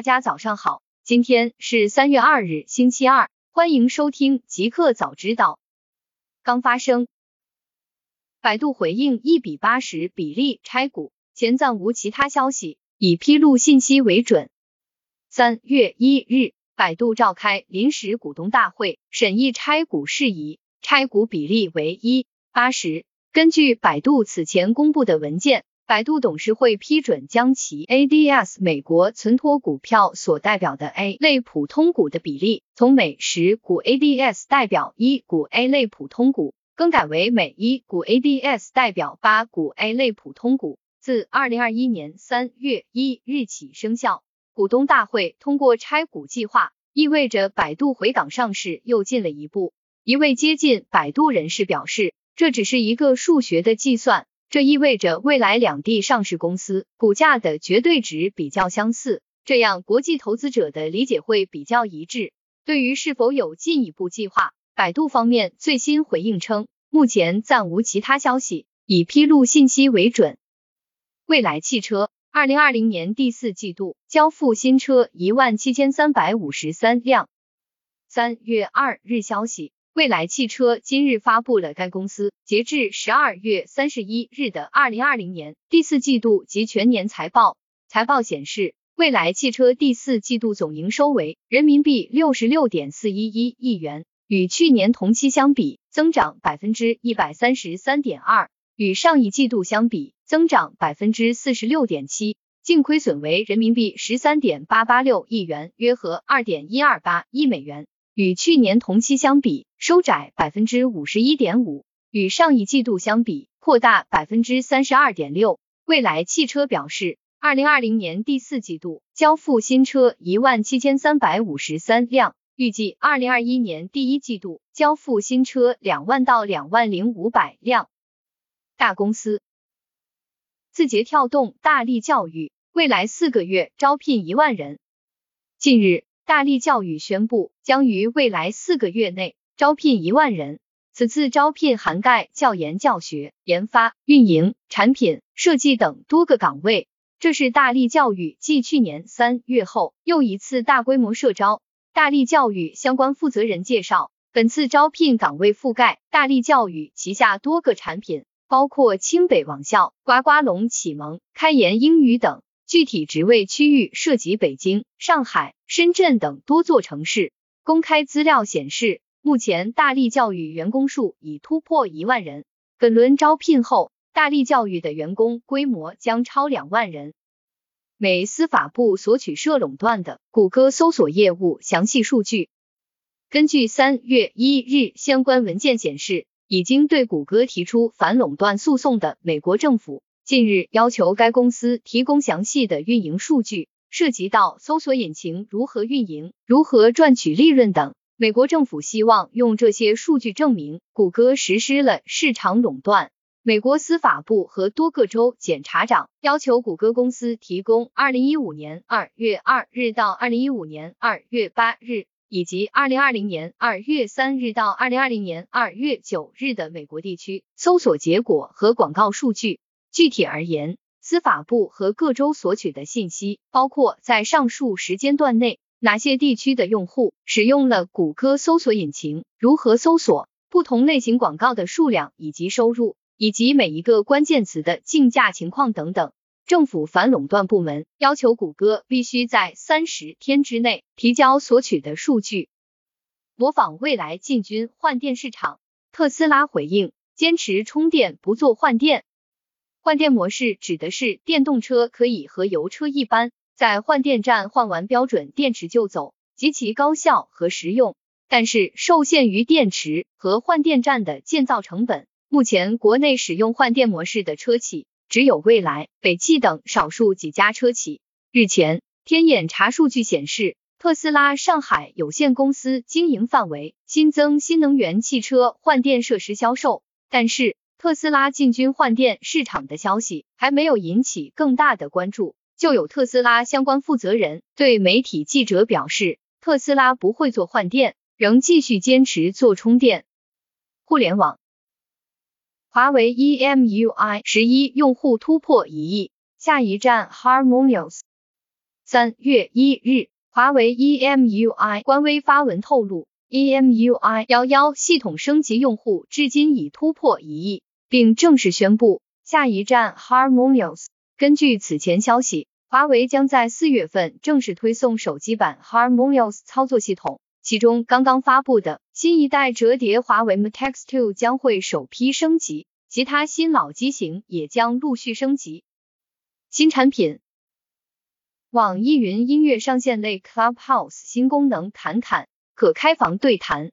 大家早上好，今天是三月二日，星期二，欢迎收听极客早知道。刚发生，百度回应一比八十比例拆股，前暂无其他消息，以披露信息为准。三月一日，百度召开临时股东大会，审议拆股事宜，拆股比例为一八十。根据百度此前公布的文件。百度董事会批准将其 ADS 美国存托股票所代表的 A 类普通股的比例，从每十股 ADS 代表一股 A 类普通股，更改为每一股 ADS 代表八股 A 类普通股，自二零二一年三月一日起生效。股东大会通过拆股计划，意味着百度回港上市又进了一步。一位接近百度人士表示，这只是一个数学的计算。这意味着未来两地上市公司股价的绝对值比较相似，这样国际投资者的理解会比较一致。对于是否有进一步计划，百度方面最新回应称，目前暂无其他消息，以披露信息为准。蔚来汽车二零二零年第四季度交付新车一万七千三百五十三辆。三月二日消息。蔚来汽车今日发布了该公司截至十二月三十一日的二零二零年第四季度及全年财报。财报显示，蔚来汽车第四季度总营收为人民币六十六点四一一亿元，与去年同期相比增长百分之一百三十三点二，与上一季度相比增长百分之四十六点七。净亏损为人民币十三点八八六亿元，约合二点一二八亿美元。与去年同期相比，收窄百分之五十一点五；与上一季度相比，扩大百分之三十二点六。蔚来汽车表示，二零二零年第四季度交付新车一万七千三百五十三辆，预计二零二一年第一季度交付新车两万到两万零五百辆。大公司，字节跳动、大力教育未来四个月招聘一万人。近日。大力教育宣布，将于未来四个月内招聘一万人。此次招聘涵盖教研教学、研发、运营、产品设计等多个岗位。这是大力教育继去年三月后又一次大规模社招。大力教育相关负责人介绍，本次招聘岗位覆盖大力教育旗下多个产品，包括清北网校、呱呱龙启蒙、开言英语等。具体职位区域涉及北京、上海、深圳等多座城市。公开资料显示，目前大力教育员工数已突破一万人。本轮招聘后，大力教育的员工规模将超两万人。美司法部索取涉垄断的谷歌搜索业务详细数据。根据三月一日相关文件显示，已经对谷歌提出反垄断诉讼的美国政府。近日要求该公司提供详细的运营数据，涉及到搜索引擎如何运营、如何赚取利润等。美国政府希望用这些数据证明谷歌实施了市场垄断。美国司法部和多个州检察长要求谷歌公司提供二零一五年二月二日到二零一五年二月八日，以及二零二零年二月三日到二零二零年二月九日的美国地区搜索结果和广告数据。具体而言，司法部和各州索取的信息包括在上述时间段内哪些地区的用户使用了谷歌搜索引擎，如何搜索不同类型广告的数量以及收入，以及每一个关键词的竞价情况等等。政府反垄断部门要求谷歌必须在三十天之内提交索取的数据。模仿未来进军换电市场，特斯拉回应坚持充电不做换电。换电模式指的是电动车可以和油车一般，在换电站换完标准电池就走，极其高效和实用。但是受限于电池和换电站的建造成本，目前国内使用换电模式的车企只有蔚来、北汽等少数几家车企。日前，天眼查数据显示，特斯拉上海有限公司经营范围新增新能源汽车换电设施销售，但是。特斯拉进军换电市场的消息还没有引起更大的关注，就有特斯拉相关负责人对媒体记者表示，特斯拉不会做换电，仍继续坚持做充电。互联网，华为 EMUI 十一用户突破一亿，下一站 Harmonious。三月一日，华为 EMUI 官微发文透露，EMUI 幺幺系统升级用户至今已突破一亿，并正式宣布下一站 Harmonious。根据此前消息，华为将在四月份正式推送手机版 Harmonious 操作系统，其中刚刚发布的新一代折叠华为 Mate X2 将会首批升级，其他新老机型也将陆续升级。新产品。网易云音乐上线类 Clubhouse 新功能，侃侃可开房对谈。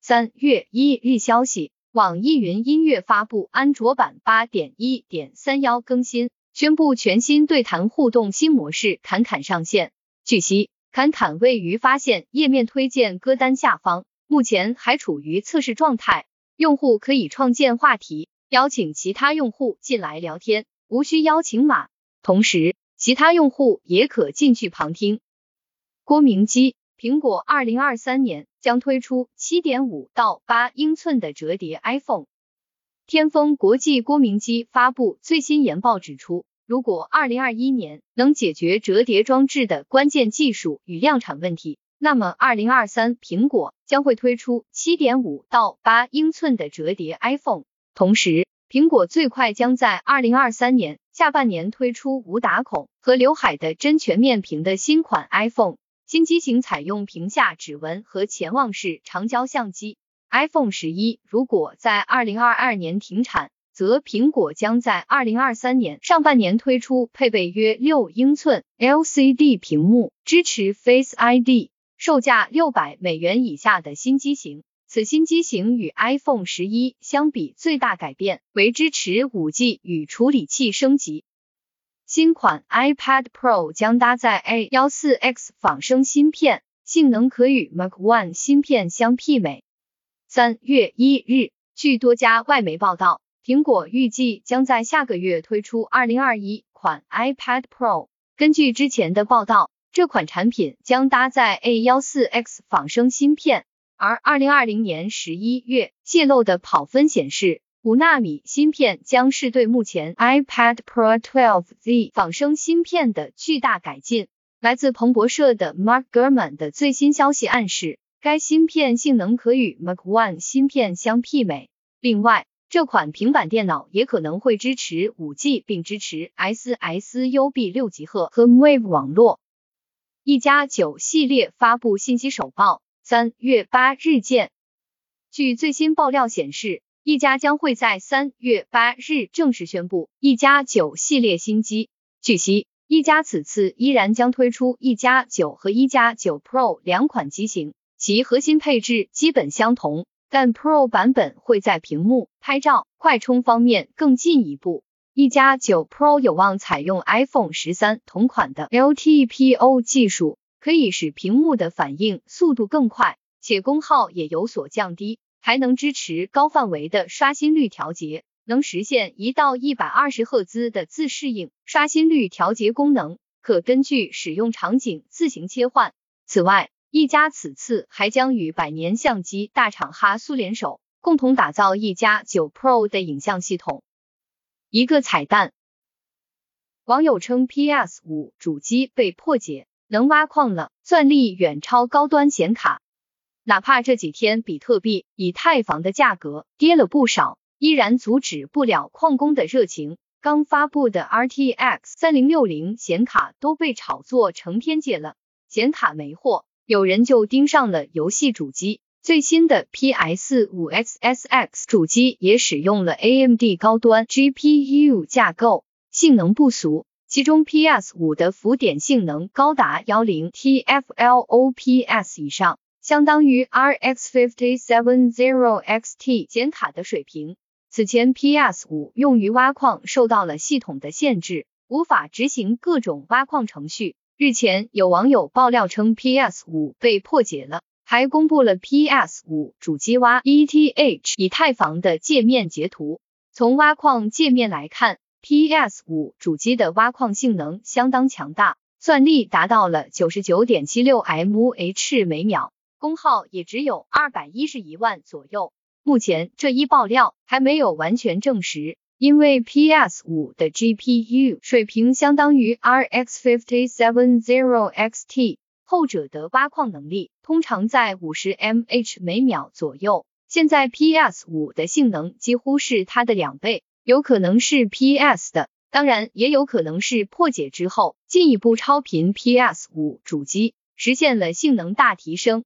三月一日消息，网易云音乐发布安卓版八点一点三幺更新，宣布全新对谈互动新模式侃侃上线。据悉，侃侃位于发现页面推荐歌单下方，目前还处于测试状态。用户可以创建话题，邀请其他用户进来聊天，无需邀请码。同时，其他用户也可进去旁听。郭明基，苹果二零二三年将推出七点五到八英寸的折叠 iPhone。天风国际郭明基发布最新研报指出，如果二零二一年能解决折叠装置的关键技术与量产问题，那么二零二三苹果将会推出七点五到八英寸的折叠 iPhone。同时，苹果最快将在二零二三年。下半年推出无打孔和刘海的真全面屏的新款 iPhone，新机型采用屏下指纹和潜望式长焦相机。iPhone 十一如果在二零二二年停产，则苹果将在二零二三年上半年推出配备约六英寸 LCD 屏幕、支持 Face ID、售价六百美元以下的新机型。此新机型与 iPhone 十一相比，最大改变为支持 5G 与处理器升级。新款 iPad Pro 将搭载 A 幺四 X 仿生芯片，性能可与 Mac One 芯片相媲美。三月一日，据多家外媒报道，苹果预计将在下个月推出二零二一款 iPad Pro。根据之前的报道，这款产品将搭载 A 幺四 X 仿生芯片。而二零二零年十一月泄露的跑分显示，五纳米芯片将是对目前 iPad Pro 12Z 仿生芯片的巨大改进。来自彭博社的 Mark Gurman 的最新消息暗示，该芯片性能可与 Mac One 芯片相媲美。另外，这款平板电脑也可能会支持五 G，并支持 SSUB 六级赫和 Wave 网络。一加九系列发布信息手报。三月八日见。据最新爆料显示，一加将会在三月八日正式宣布一加九系列新机。据悉，一加此次依然将推出一加九和一加九 Pro 两款机型，其核心配置基本相同，但 Pro 版本会在屏幕、拍照、快充方面更进一步。一加九 Pro 有望采用 iPhone 十三同款的 LTPO 技术。可以使屏幕的反应速度更快，且功耗也有所降低，还能支持高范围的刷新率调节，能实现一到一百二十赫兹的自适应刷新率调节功能，可根据使用场景自行切换。此外，一加此次还将与百年相机大厂哈苏联手，共同打造一加九 Pro 的影像系统。一个彩蛋，网友称 PS 五主机被破解。能挖矿了，算力远超高端显卡。哪怕这几天比特币、以太坊的价格跌了不少，依然阻止不了矿工的热情。刚发布的 RTX 三零六零显卡都被炒作成天界了，显卡没货，有人就盯上了游戏主机。最新的 PS 五 XSX 主机也使用了 AMD 高端 GPU 架构，性能不俗。其中 PS 五的浮点性能高达幺零 TFLOPS 以上，相当于 RX fifty seven zero XT 显卡的水平。此前 PS 五用于挖矿受到了系统的限制，无法执行各种挖矿程序。日前有网友爆料称 PS 五被破解了，还公布了 PS 五主机挖 ETH 以太坊的界面截图。从挖矿界面来看。PS 五主机的挖矿性能相当强大，算力达到了九十九点七六 mH 每秒，功耗也只有二百一十一万左右。目前这一爆料还没有完全证实，因为 PS 五的 GPU 水平相当于 RX 570 XT，后者的挖矿能力通常在五十 mH 每秒左右。现在 PS 五的性能几乎是它的两倍，有可能是 PS 的，当然也有可能是破解之后进一步超频 PS 五主机，实现了性能大提升。